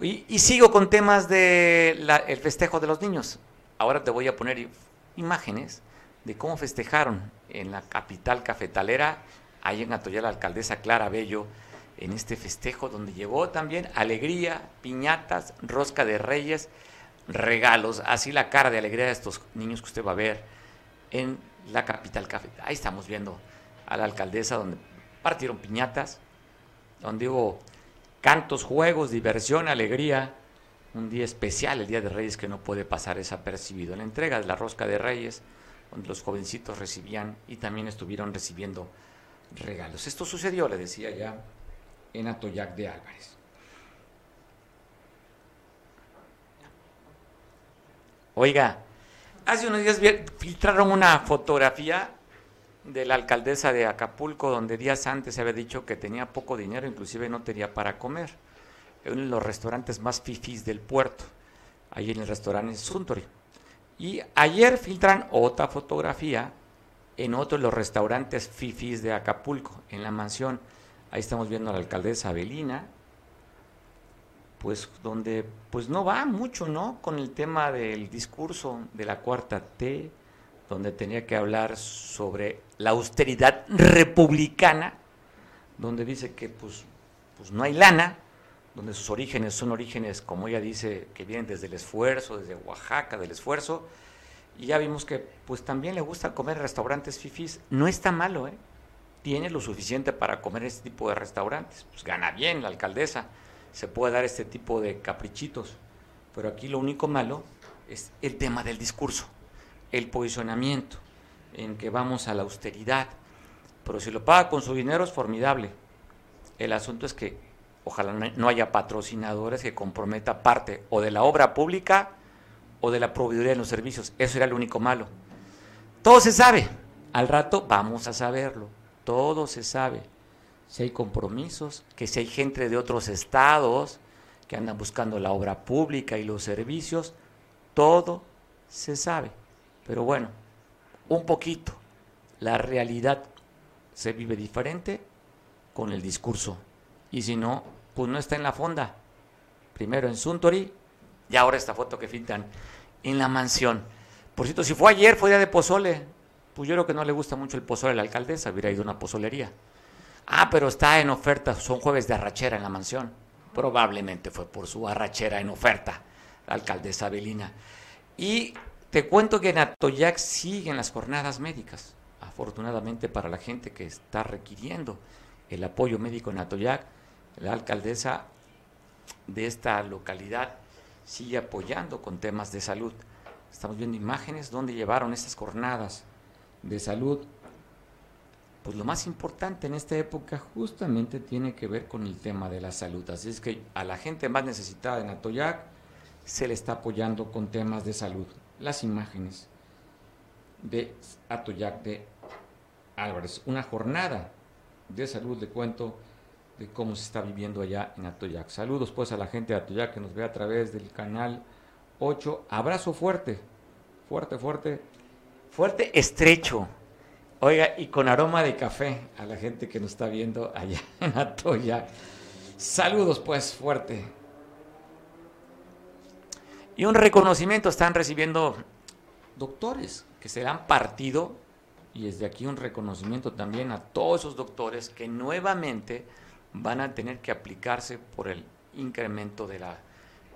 Y, sigo con temas del el festejo de los niños. Ahora te voy a poner imágenes de cómo festejaron en la capital cafetalera, ahí en Atoya la alcaldesa Clara Bello, en este festejo donde llevó también alegría, piñatas, rosca de reyes, regalos, así la cara de alegría de estos niños que usted va a ver en la capital cafetalera. Ahí estamos viendo a la alcaldesa donde partieron piñatas, donde hubo cantos, juegos, diversión, alegría, un día especial, el Día de Reyes que no puede pasar desapercibido. La entrega de la rosca de reyes, donde los jovencitos recibían y también estuvieron recibiendo regalos. Esto sucedió, le decía ya, en Atoyac de Álvarez. Oiga, hace unos días filtraron una fotografía de la alcaldesa de Acapulco, donde días antes se había dicho que tenía poco dinero, inclusive no tenía para comer. En uno de los restaurantes más fifís del puerto, ahí en el restaurante Suntory. Y ayer filtran otra fotografía en otro de los restaurantes fifís de Acapulco, en la mansión. Ahí estamos viendo a la alcaldesa Abelina, pues donde pues no va mucho, ¿no? Con el tema del discurso de la cuarta T, donde tenía que hablar sobre la austeridad republicana, donde dice que pues, pues no hay lana, donde sus orígenes son orígenes, como ella dice, que vienen desde el esfuerzo, desde Oaxaca, del esfuerzo, y ya vimos que pues también le gusta comer restaurantes fifís, no está malo, ¿eh? tiene lo suficiente para comer este tipo de restaurantes, pues gana bien la alcaldesa, se puede dar este tipo de caprichitos, pero aquí lo único malo es el tema del discurso, el posicionamiento, en que vamos a la austeridad, Pero si lo paga con su dinero es formidable. El asunto es que ojalá no haya patrocinadores que comprometa parte o de la obra pública o de la proveeduría de los servicios. Eso era lo único malo. Todo se sabe. Al rato vamos a saberlo. Todo se sabe. Si hay compromisos, que si hay gente de otros estados que andan buscando la obra pública y los servicios, todo se sabe. Pero bueno, un poquito. La realidad se vive diferente con el discurso. Y si no, pues no está en la fonda. Primero en Suntory y ahora esta foto que fintan en la mansión. Por cierto, si fue ayer, fue día de pozole. Pues yo creo que no le gusta mucho el pozole a la alcaldesa, hubiera ido a una pozolería. Ah, pero está en oferta, son jueves de arrachera en la mansión. Probablemente fue por su arrachera en oferta, la alcaldesa Belina. Y te cuento que en Atoyac siguen las jornadas médicas, afortunadamente para la gente que está requiriendo el apoyo médico en Atoyac. La alcaldesa de esta localidad sigue apoyando con temas de salud. Estamos viendo imágenes donde llevaron estas jornadas de salud pues lo más importante en esta época justamente tiene que ver con el tema de la salud. Así es que a la gente más necesitada en Atoyac se le está apoyando con temas de salud. Las imágenes de Atoyac de Álvarez. Una jornada de salud de cuento de cómo se está viviendo allá en Atoyac. Saludos pues a la gente de Atoyac que nos ve a través del canal 8. Abrazo fuerte, fuerte, fuerte. Fuerte, estrecho Oiga, y con aroma de café a la gente que nos está viendo allá en Atoya. Saludos pues fuerte. Y un reconocimiento están recibiendo doctores que se han partido y desde aquí un reconocimiento también a todos esos doctores que nuevamente van a tener que aplicarse por el incremento de la,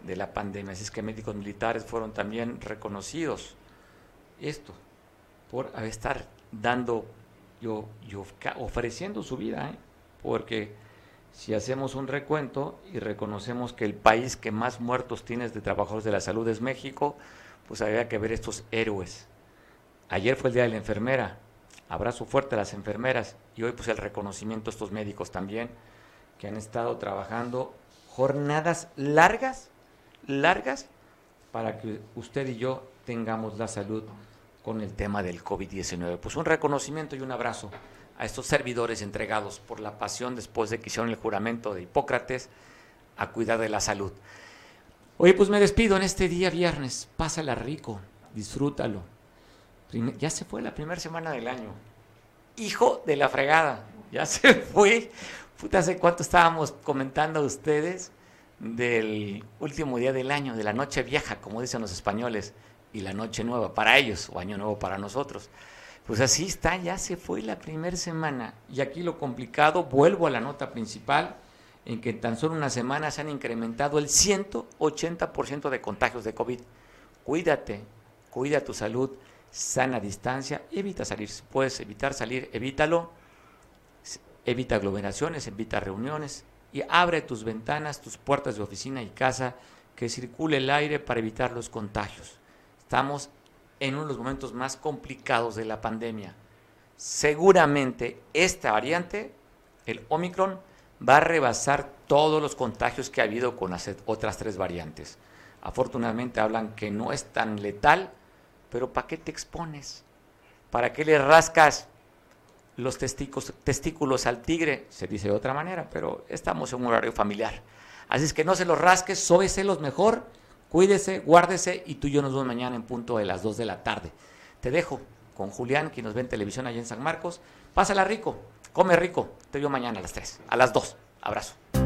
de la pandemia. Así es que médicos militares fueron también reconocidos. Esto, por estar dando, yo, yo ofreciendo su vida, ¿eh? porque si hacemos un recuento y reconocemos que el país que más muertos tiene de trabajadores de la salud es México, pues habría que ver estos héroes. Ayer fue el Día de la Enfermera, abrazo fuerte a las enfermeras y hoy pues el reconocimiento a estos médicos también que han estado trabajando jornadas largas, largas, para que usted y yo tengamos la salud con el tema del COVID-19. Pues un reconocimiento y un abrazo a estos servidores entregados por la pasión después de que hicieron el juramento de Hipócrates a cuidar de la salud. Oye, pues me despido en este día viernes. Pásala rico, disfrútalo. ya se fue la primera semana del año. Hijo de la fregada, ya se fue. Puta, ¿hace cuánto estábamos comentando a ustedes del último día del año, de la noche vieja, como dicen los españoles? y la noche nueva para ellos o año nuevo para nosotros. Pues así está, ya se fue la primera semana. Y aquí lo complicado, vuelvo a la nota principal, en que en tan solo una semana se han incrementado el 180% de contagios de COVID. Cuídate, cuida tu salud, sana distancia, evita salir, si puedes evitar salir, evítalo, evita aglomeraciones, evita reuniones y abre tus ventanas, tus puertas de oficina y casa, que circule el aire para evitar los contagios. Estamos en uno de los momentos más complicados de la pandemia. Seguramente esta variante, el Omicron, va a rebasar todos los contagios que ha habido con las otras tres variantes. Afortunadamente hablan que no es tan letal, pero ¿para qué te expones? ¿Para qué le rascas los testículos, al tigre? Se dice de otra manera, pero estamos en un horario familiar. Así es que no se los rasques, los mejor Cuídese, guárdese y tú y yo nos vemos mañana en punto de las 2 de la tarde. Te dejo con Julián, quien nos ve en televisión allá en San Marcos. Pásala rico, come rico. Te veo mañana a las 3, a las 2. Abrazo.